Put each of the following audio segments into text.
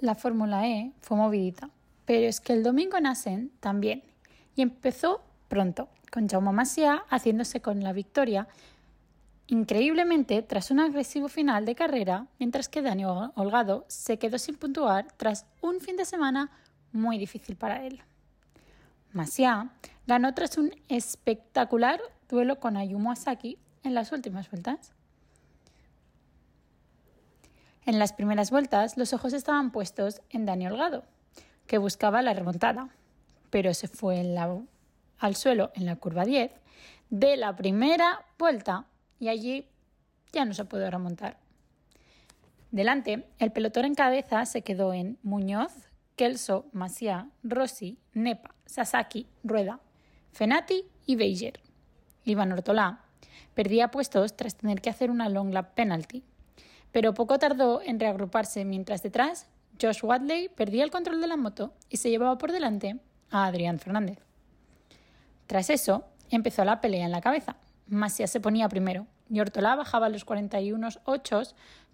la Fórmula E fue movidita, pero es que el domingo en Assen también, y empezó pronto, con Jaume Masia haciéndose con la victoria increíblemente tras un agresivo final de carrera, mientras que Daniel Holgado se quedó sin puntuar tras un fin de semana muy difícil para él. Masia ganó tras un espectacular duelo con Ayumu Asaki en las últimas vueltas. En las primeras vueltas los ojos estaban puestos en Daniel Holgado, que buscaba la remontada, pero se fue al suelo en la curva 10 de la primera vuelta y allí ya no se pudo remontar. Delante, el pelotón en cabeza se quedó en Muñoz, Kelso, Masia, Rossi, Nepa, Sasaki, Rueda, Fenati y Beiger. Iván Ortolá perdía puestos tras tener que hacer una long lap penalty, pero poco tardó en reagruparse mientras detrás Josh Wadley perdía el control de la moto y se llevaba por delante a Adrián Fernández. Tras eso, empezó la pelea en la cabeza. Masia se ponía primero y Ortolá bajaba los 41 8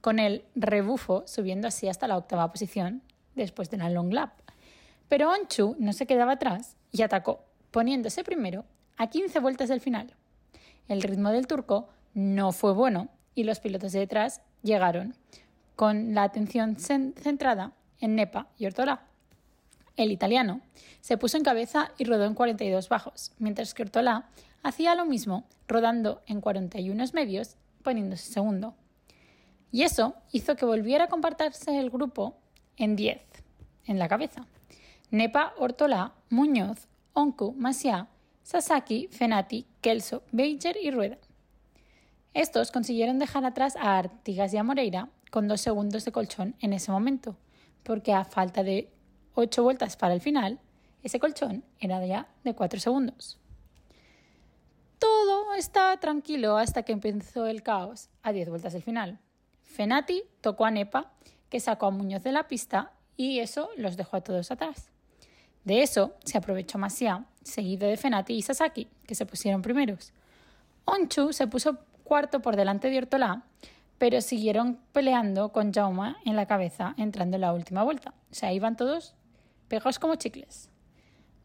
con el rebufo subiendo así hasta la octava posición después de la long lap. Pero Onchu no se quedaba atrás y atacó, poniéndose primero a 15 vueltas del final. El ritmo del turco no fue bueno y los pilotos de detrás llegaron, con la atención centrada en Nepa y Ortola. El italiano se puso en cabeza y rodó en 42 bajos, mientras que Ortola hacía lo mismo, rodando en 41 medios, poniéndose segundo. Y eso hizo que volviera a compartirse el grupo en 10, en la cabeza. Nepa, Ortola, Muñoz, Onku, Masia, Sasaki, Fenati, Kelso, Beiger y Rueda. Estos consiguieron dejar atrás a Artigas y a Moreira con dos segundos de colchón en ese momento, porque a falta de ocho vueltas para el final, ese colchón era ya de cuatro segundos. Todo estaba tranquilo hasta que empezó el caos a diez vueltas del final. Fenati tocó a Nepa que sacó a Muñoz de la pista y eso los dejó a todos atrás. De eso se aprovechó Masia, seguido de Fenati y Sasaki, que se pusieron primeros. Onchu se puso cuarto por delante de Ortolá, pero siguieron peleando con Jauma en la cabeza entrando en la última vuelta. O sea, iban todos pegados como chicles.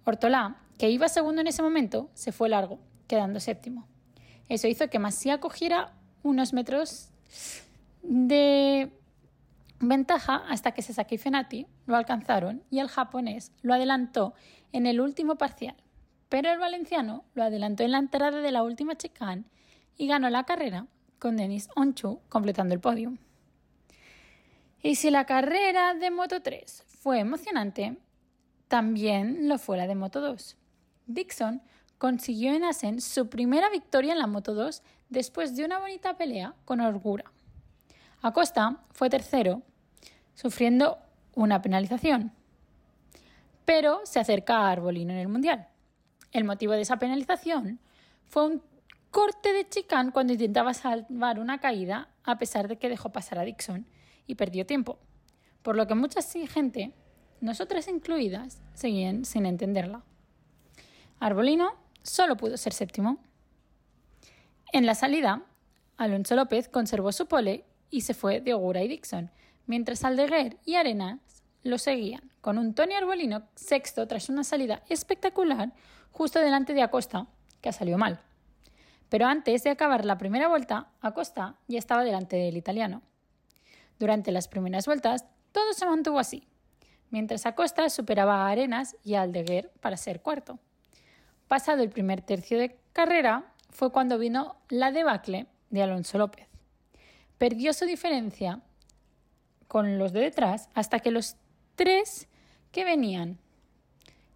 Ortolá, que iba segundo en ese momento, se fue largo, quedando séptimo. Eso hizo que Masia cogiera unos metros de Ventaja hasta que Sasaki y Fenati lo alcanzaron y el japonés lo adelantó en el último parcial, pero el valenciano lo adelantó en la entrada de la última chicane y ganó la carrera con Denis Onchu completando el podio. Y si la carrera de Moto 3 fue emocionante, también lo fue la de Moto 2. Dixon consiguió en Asen su primera victoria en la Moto 2 después de una bonita pelea con Orgura. Acosta fue tercero, sufriendo una penalización, pero se acerca a Arbolino en el Mundial. El motivo de esa penalización fue un corte de chicán cuando intentaba salvar una caída a pesar de que dejó pasar a Dixon y perdió tiempo, por lo que mucha gente, nosotras incluidas, seguían sin entenderla. Arbolino solo pudo ser séptimo. En la salida, Alonso López conservó su pole y se fue de Ogura y Dixon, mientras Aldeguer y Arenas lo seguían, con un Tony Arbolino sexto tras una salida espectacular justo delante de Acosta, que ha salido mal. Pero antes de acabar la primera vuelta, Acosta ya estaba delante del italiano. Durante las primeras vueltas, todo se mantuvo así, mientras Acosta superaba a Arenas y a Aldeguer para ser cuarto. Pasado el primer tercio de carrera, fue cuando vino la debacle de Alonso López perdió su diferencia con los de detrás hasta que los tres que venían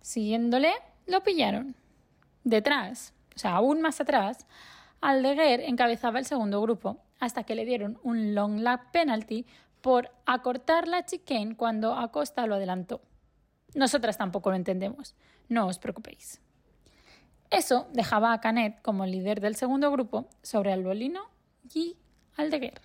siguiéndole lo pillaron. Detrás, o sea, aún más atrás, Aldeguer encabezaba el segundo grupo hasta que le dieron un long lap penalty por acortar la chicane cuando Acosta lo adelantó. Nosotras tampoco lo entendemos, no os preocupéis. Eso dejaba a Canet como líder del segundo grupo sobre Albolino y Aldeguer.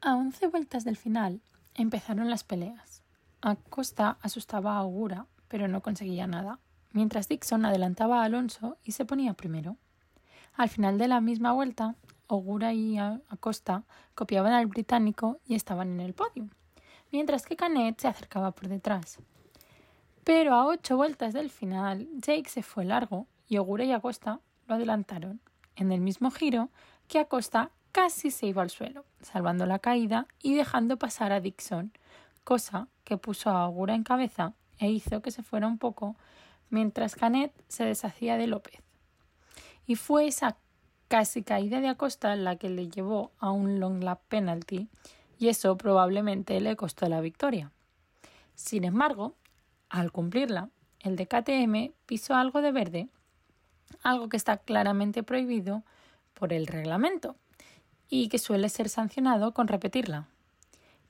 A once vueltas del final empezaron las peleas. Acosta asustaba a Augura, pero no conseguía nada, mientras Dixon adelantaba a Alonso y se ponía primero. Al final de la misma vuelta, Ogura y Acosta copiaban al británico y estaban en el podio, mientras que Canet se acercaba por detrás. Pero a ocho vueltas del final, Jake se fue largo y Ogura y Acosta lo adelantaron en el mismo giro que Acosta casi se iba al suelo, salvando la caída y dejando pasar a Dixon, cosa que puso a Ogura en cabeza e hizo que se fuera un poco mientras Canet se deshacía de López. Y fue esa casi caída de Acosta la que le llevó a un long lap penalty y eso probablemente le costó la victoria. Sin embargo, al cumplirla, el de KTM pisó algo de verde, algo que está claramente prohibido por el reglamento y que suele ser sancionado con repetirla.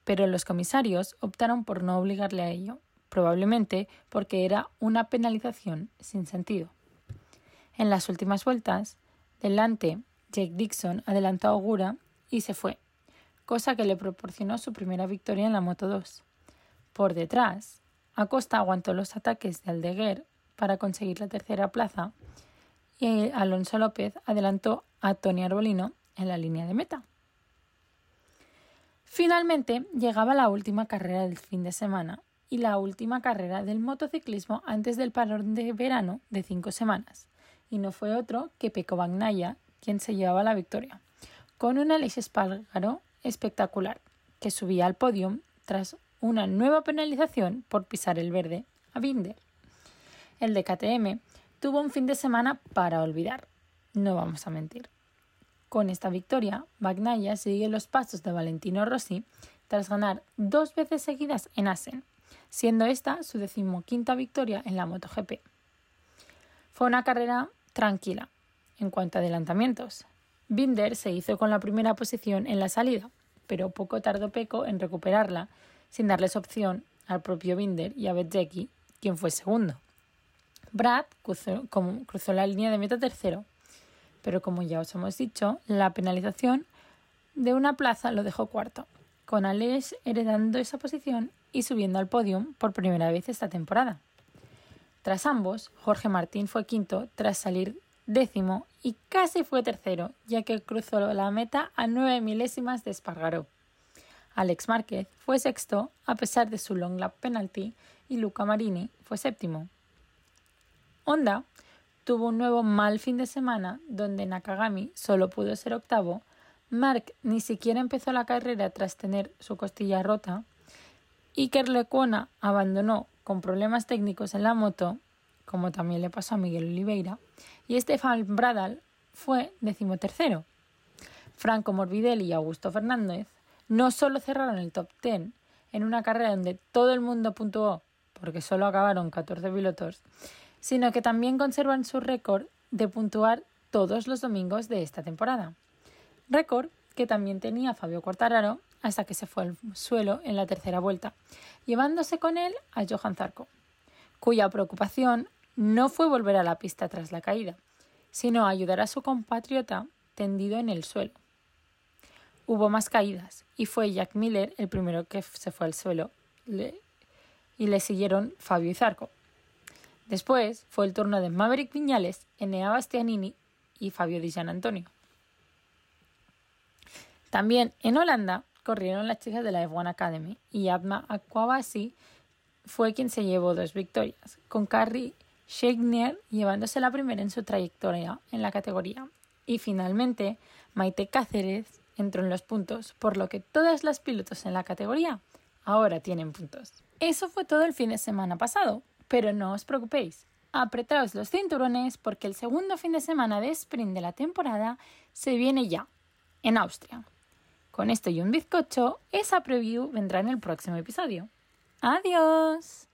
Pero los comisarios optaron por no obligarle a ello, probablemente porque era una penalización sin sentido. En las últimas vueltas, delante Jake Dixon adelantó a Ogura y se fue, cosa que le proporcionó su primera victoria en la Moto 2. Por detrás, Acosta aguantó los ataques de Aldeguer para conseguir la tercera plaza y Alonso López adelantó a Tony Arbolino en la línea de meta. Finalmente llegaba la última carrera del fin de semana y la última carrera del motociclismo antes del parón de verano de cinco semanas, y no fue otro que Peco Bagnaya quien se llevaba la victoria, con un Alex Espargaro espectacular, que subía al podio tras una nueva penalización por pisar el verde a Binder. El de KTM tuvo un fin de semana para olvidar, no vamos a mentir. Con esta victoria, Bagnaya sigue los pasos de Valentino Rossi tras ganar dos veces seguidas en Asen, siendo esta su decimoquinta victoria en la MotoGP. Fue una carrera tranquila en cuanto a adelantamientos. Binder se hizo con la primera posición en la salida, pero poco tardó Peco en recuperarla, sin darles opción al propio Binder y a Bezzecchi, quien fue segundo. Brad cruzó la línea de meta tercero, pero como ya os hemos dicho, la penalización de una plaza lo dejó cuarto, con Alex heredando esa posición y subiendo al podio por primera vez esta temporada. Tras ambos, Jorge Martín fue quinto tras salir décimo y casi fue tercero, ya que cruzó la meta a nueve milésimas de Espargaró. Alex Márquez fue sexto a pesar de su long lap penalty y Luca Marini fue séptimo. Honda tuvo un nuevo mal fin de semana donde Nakagami solo pudo ser octavo, Mark ni siquiera empezó la carrera tras tener su costilla rota Iker Lecuona abandonó con problemas técnicos en la moto, como también le pasó a Miguel Oliveira, y Estefan Bradal fue decimotercero. Franco Morbidelli y Augusto Fernández no solo cerraron el top 10 en una carrera donde todo el mundo puntuó, porque solo acabaron 14 pilotos, sino que también conservan su récord de puntuar todos los domingos de esta temporada. Récord que también tenía Fabio Quartararo hasta que se fue al suelo en la tercera vuelta, llevándose con él a Johan Zarco, cuya preocupación no fue volver a la pista tras la caída, sino ayudar a su compatriota tendido en el suelo. Hubo más caídas y fue Jack Miller el primero que se fue al suelo y le siguieron Fabio y Zarco. Después fue el turno de Maverick Viñales, Enea Bastianini y Fabio Di Gian Antonio. También en Holanda corrieron las chicas de la F1 Academy y Adma Aquabasi fue quien se llevó dos victorias, con Carrie Schegner llevándose la primera en su trayectoria en la categoría. Y finalmente, Maite Cáceres entró en los puntos, por lo que todas las pilotos en la categoría ahora tienen puntos. Eso fue todo el fin de semana pasado, pero no os preocupéis. Apretaos los cinturones porque el segundo fin de semana de sprint de la temporada se viene ya, en Austria. Con esto y un bizcocho, esa preview vendrá en el próximo episodio. ¡Adiós!